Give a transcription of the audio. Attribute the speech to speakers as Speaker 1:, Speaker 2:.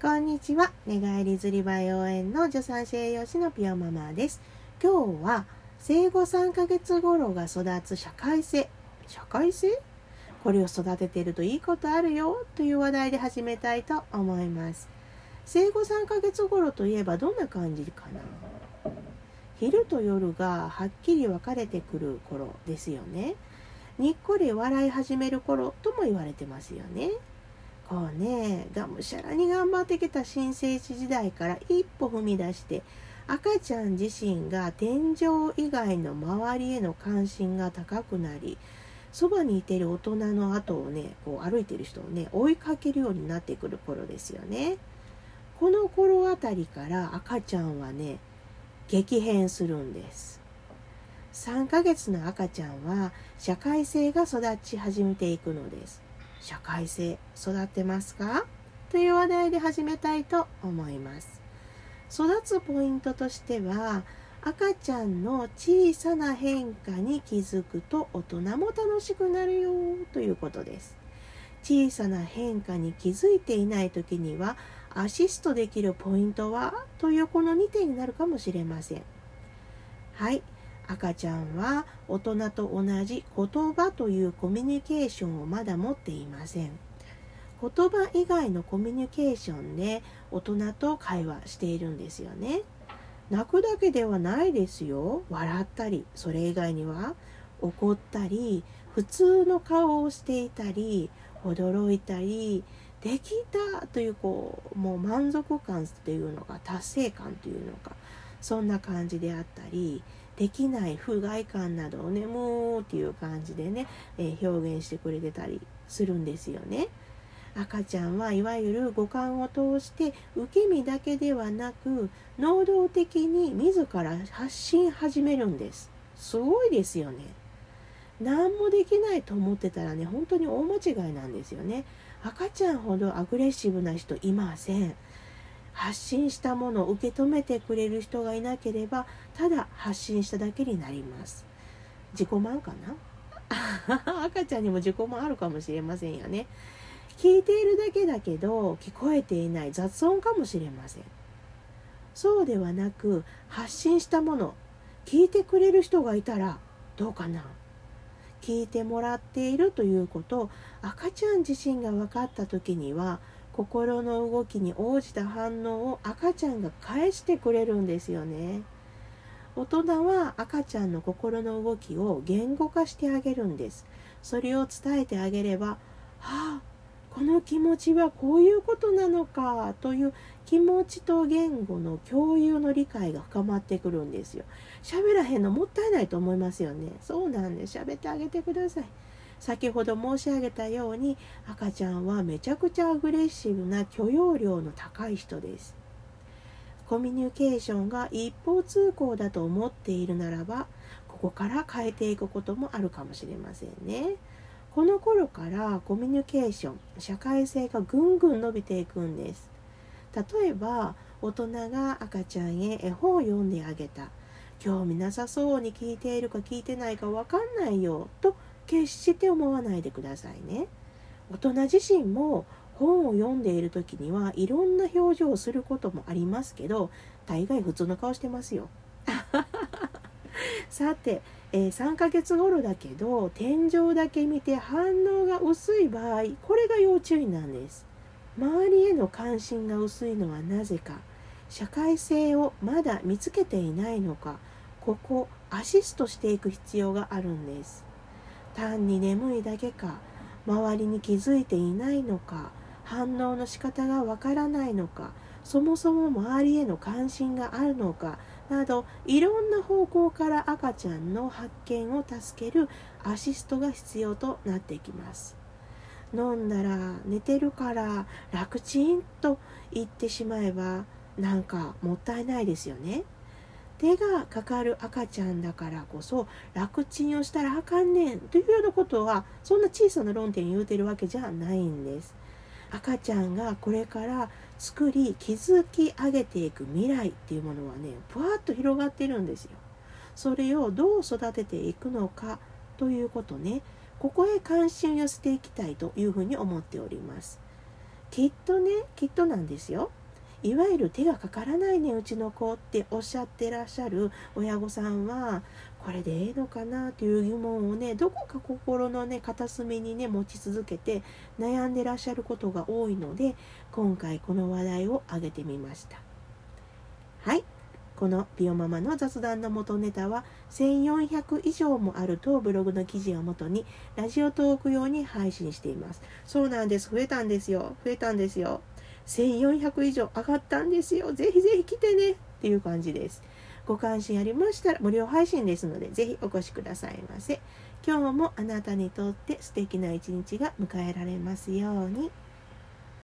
Speaker 1: こんにちは。寝返りずりば応援の助産師栄養士のピオママです。今日は生後3ヶ月頃が育つ社会性。社会性？これを育ててるといいことあるよという話題で始めたいと思います。生後3ヶ月頃といえばどんな感じかな？昼と夜がはっきり分かれてくる頃ですよね。にっこり笑い始める頃とも言われてますよね。こうねがむしゃらに頑張ってきた新生児時代から一歩踏み出して赤ちゃん自身が天井以外の周りへの関心が高くなりそばにいてる大人の後をねこう歩いてる人をね追いかけるようになってくる頃ですよね。この頃あたりから赤ちゃんはね激変するんです。3ヶ月の赤ちゃんは社会性が育ち始めていくのです。社会性育ってますか？という話題で始めたいと思います。育つポイントとしては赤ちゃんの小さな変化に気づくと大人も楽しくなるよということです。小さな変化に気づいていない時にはアシストできるポイントは？というこの2点になるかもしれません。はい。赤ちゃんは大人と同じ言葉というコミュニケーションをまだ持っていません。言葉以外のコミュニケーションで大人と会話しているんですよね。泣くだけではないですよ。笑ったりそれ以外には怒ったり普通の顔をしていたり驚いたりできたというこうもう満足感というのか達成感というのかそんな感じであったりできない不甲斐感などをねもうっていう感じでね、えー、表現してくれてたりするんですよね。赤ちゃんはいわゆる五感を通して受け身だけではなく能動的に自ら発信始めるんです。すごいですよね。何もできないと思ってたらね本当に大間違いなんですよね。赤ちゃんほどアグレッシブな人いません。発信したものを受け止めてくれる人がいなければただ発信しただけになります。自己満かな？赤ちゃんにも自己満あるかもしれませんよね。聞いているだけだけど聞こえていない雑音かもしれません。そうではなく発信したもの聞いてくれる人がいたらどうかな？聞いてもらっているということ赤ちゃん自身が分かった時には心の動きに応じた反応を赤ちゃんが返してくれるんですよね。大人は赤ちゃんの心の動きを言語化してあげるんです。それを伝えてあげれば、はあ、この気持ちはこういうことなのかという気持ちと言語の共有の理解が深まってくるんですよ。喋らへんのもったいないと思いますよね。そうなんです。喋ってあげてください。先ほど申し上げたように赤ちゃんはめちゃくちゃアグレッシブな許容量の高い人です。コミュニケーションが一方通行だと思っているならばここから変えていくこともあるかもしれませんね。この頃からコミュニケーション社会性がぐんぐん伸びていくんです。例えば大人が赤ちゃんへ絵本を読んであげた。興味なさそうに聞いているか聞いてないか分かんないよと決して思わないでくださいね。大人自身も本を読んでいる時にはいろんな表情をすることもありますけど大概普通の顔してますよ。さて、えー、3ヶ月頃だけど天井だけ見て反応が薄い場合これが要注意なんです。周りへの関心が薄いのはなぜか社会性をまだ見つけていないのかここアシストしていく必要があるんです。単に眠いだけか周りに気づいていないのか反応の仕方がわからないのかそもそも周りへの関心があるのかなどいろんな方向から赤ちゃんの発見を助けるアシストが必要となっていきます。飲んだら寝てるから楽ちんと言ってしまえばなんかもったいないですよね。手がかかる赤ちゃんだからこそ楽ちんをしたらあかんねんというようなことはそんな小さな論点言うてるわけじゃないんです。赤ちゃんがこれから作り築き上げていく未来っていうものはねふわっと広がってるんですよ。それをどう育てていくのかということねここへ関心を寄せていきたいというふうに思っております。きっとねきっとなんですよ。いわゆる手がかからないねうちの子っておっしゃってらっしゃる親御さんはこれでええのかなという疑問をねどこか心のね片隅にね持ち続けて悩んでらっしゃることが多いので今回この話題を挙げてみました。はい。このビオママの雑談の元ネタは1400以上もある当ブログの記事をもとにラジオトーク用に配信しています。そうなんです。増えたんですよ。増えたんですよ。1400以上上がったんですよ。ぜひぜひ来てねっていう感じです。ご関心ありましたら無料配信ですので、ぜひお越しくださいませ。今日もあなたにとって素敵な一日が迎えられますように。